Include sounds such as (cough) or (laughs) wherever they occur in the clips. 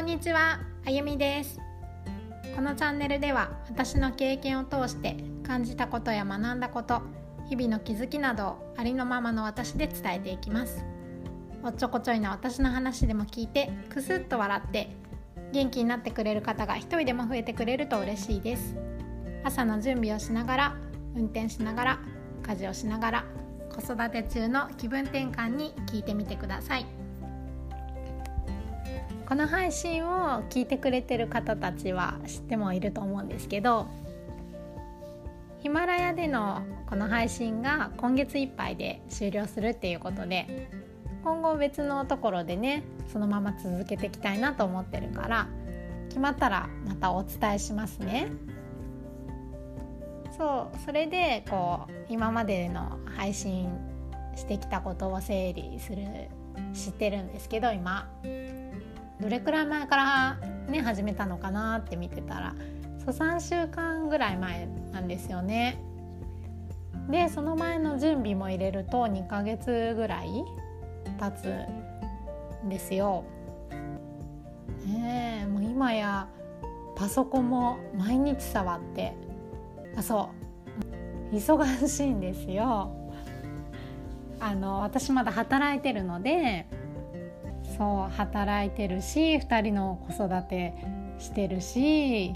んにちは、あゆみです。このチャンネルでは私の経験を通して感じたことや学んだこと日々の気づきなどをありのままの私で伝えていきます。おっちょこちょいな私の話でも聞いてくすっと笑って元気になってくれる方が一人でも増えてくれると嬉しいです。朝の準備をしながら運転しながら家事をしながら子育て中の気分転換に聞いてみてください。この配信を聞いてくれてる方たちは知ってもいると思うんですけどヒマラヤでのこの配信が今月いっぱいで終了するっていうことで今後別のところでねそのまま続けていきたいなと思ってるから決まったらまたお伝えしますね。そうそれでこう今までの配信してきたことを整理する知ってるんですけど今どれくらい前からね始めたのかなって見てたらそう3週間ぐらい前なんですよね。でその前の準備も入れると2ヶ月ぐらい経つんですよ。ねえもう今やパソコンも毎日触ってあそう忙しいんですよ。あの私まだ働いてるのでそう働いてるし2人の子育てしてるし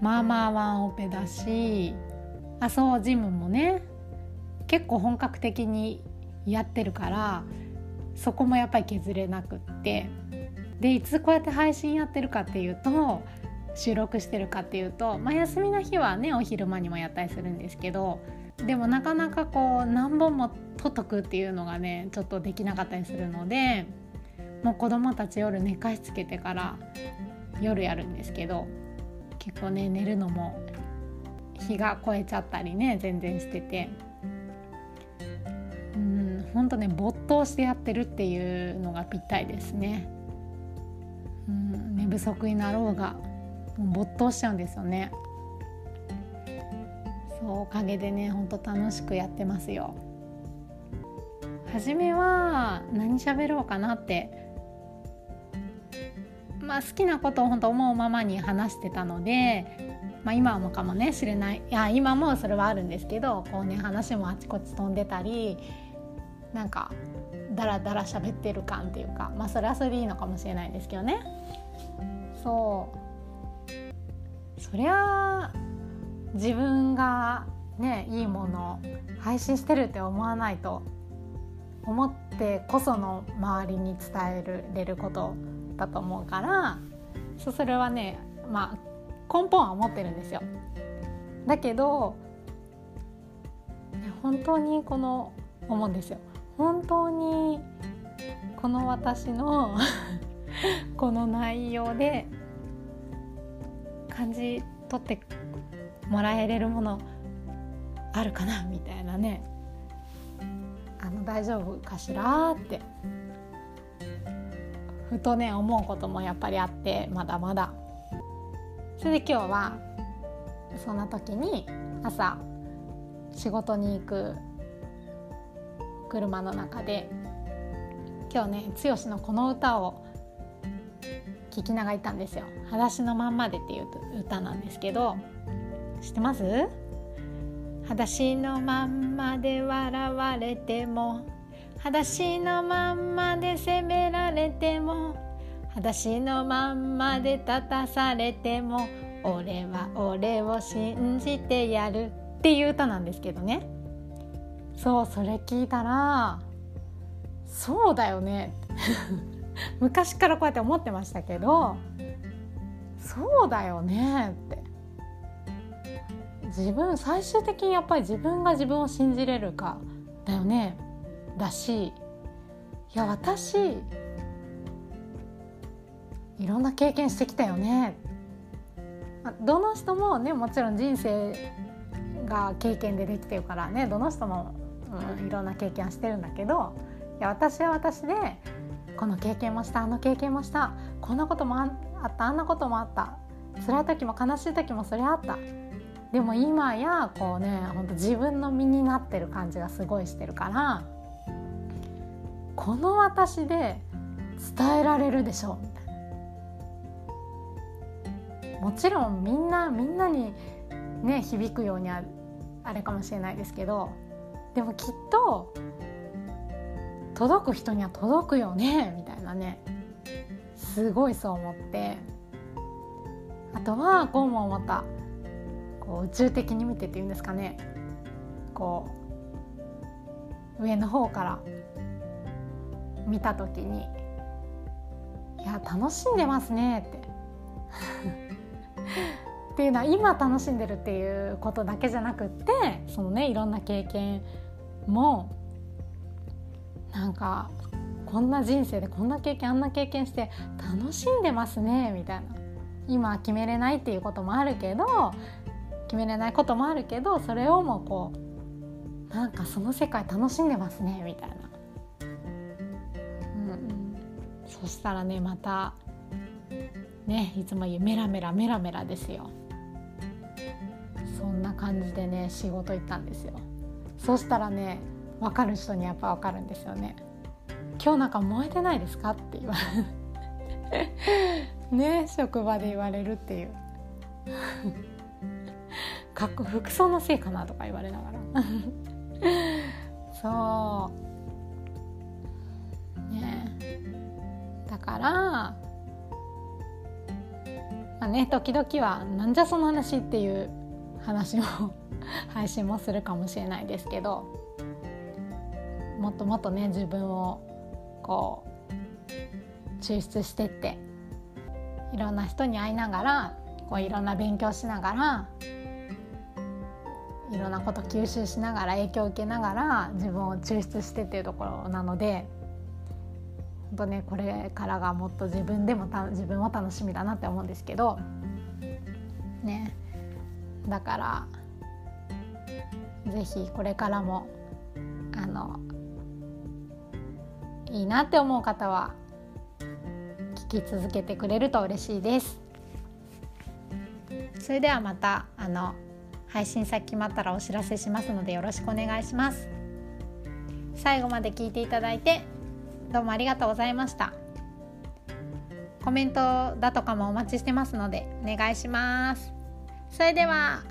まあまあワンオペだしあそうジムもね結構本格的にやってるからそこもやっぱり削れなくって。でいつこうやって配信やってるかっていうと収録してるかっていうと、まあ、休みの日はねお昼間にもやったりするんですけどでもなかなかこう何本も撮っとくっていうのがねちょっとできなかったりするのでもう子供たち夜寝かしつけてから夜やるんですけど結構ね寝るのも日が超えちゃったりね全然しててうんほんとね没頭してやってるっていうのがぴったりですね。うん寝不足になろうがもう没頭しちゃうんですよね。そうおかげでねほんと楽しくやってますよ。初めは何喋ろうかなってまあ、好きなことを本当思うままに話してたので、まあ、今もかもね知れない。いや今もそれはあるんですけどこうね話もあちこち飛んでたりなんかダラダラ喋ってる感っていうかまあそれはそれでいいのかもしれないですけどね。そう。そりゃ自分がねいいもの配信してるって思わないと思ってこその周りに伝えれることったと思うからそれはねまあ根本は思ってるんですよ。だけど本当にこの思うんですよ。本当にこの私の (laughs) この内容で感じ取ってもらえれるものあるかなみたいなねあの大丈夫かしらってふとね思うこともやっぱりあってまだまだ。それで今日はそんな時に朝仕事に行く車の中で今日ね剛のこの歌を聞きながら行ったんですよ「裸足のまんまで」っていう歌なんですけど知ってます？裸足のまんまで笑われても裸足のまんまで責められても裸足のまんまで立たされても俺は俺を信じてやるっていう歌なんですけどね。そうそれ聞いたらそうだよね。(laughs) 昔からこうやって思ってましたけどそうだよねって。自分最終的にやっぱり自分が自分を信じれるかだよね。だしいや私いろんな経験してきたよね。どの人もねもちろん人生が経験でできてるからね。どの人も、うん、いろんな経験はしてるんだけどいや私は私でこの経験もしたあの経験もしたこんなこともあったあんなこともあった辛い時も悲しい時もそれあった。でも今やこうねほんと自分の身になってる感じがすごいしてるからこの私で伝えられるでしょみたいなもちろんみんなみんなにね響くようにああれかもしれないですけどでもきっと届く人には届くよねみたいなね。すごいそう思って。あとはこうも思った。こう宇宙的に見てっていうんですかね。こう上の方から見た時に「いや楽しんでますね」って。(laughs) っていうのは今楽しんでるっていうことだけじゃなくってそのねいろんな経験もなんかこんな人生でこんな経験あんな経験して楽しんでますねみたいな。今決めれないっていうこともあるけど決めれないこともあるけどそれをもうこうなんかその世界楽しんでますねみたいな、そしたらねまたねいつも言うメラメラメラメラですよ。そんな感じでね仕事行ったんですよ。そしたらね分かる人にやっぱ分かるんですよね。今日なんか燃えてないですかって言われる。(laughs) ね職場で言われるっていう。(laughs) かっこ服装のせいかなとか言われながら。(laughs) そう。からまあね時々はなんじゃその話っていう話も (laughs) 配信もするかもしれないですけどもっともっとね自分をこう抽出してっていろんな人に会いながらこういろんな勉強しながらいろんなこと吸収しながら影響を受けながら自分を抽出してっていうところなので本当ねこれからがもっと自分でもた自分も楽しみだなって思うんですけどね。だから是非これからもあのいいなって思う方は聞き続けてくれると嬉しいです。それではまたあの配信先決まったらお知らせしますのでよろしくお願いします。最後まで聞いていただいてどうもありがとうございました。コメントだとかもお待ちしてますのでお願いします。それでは。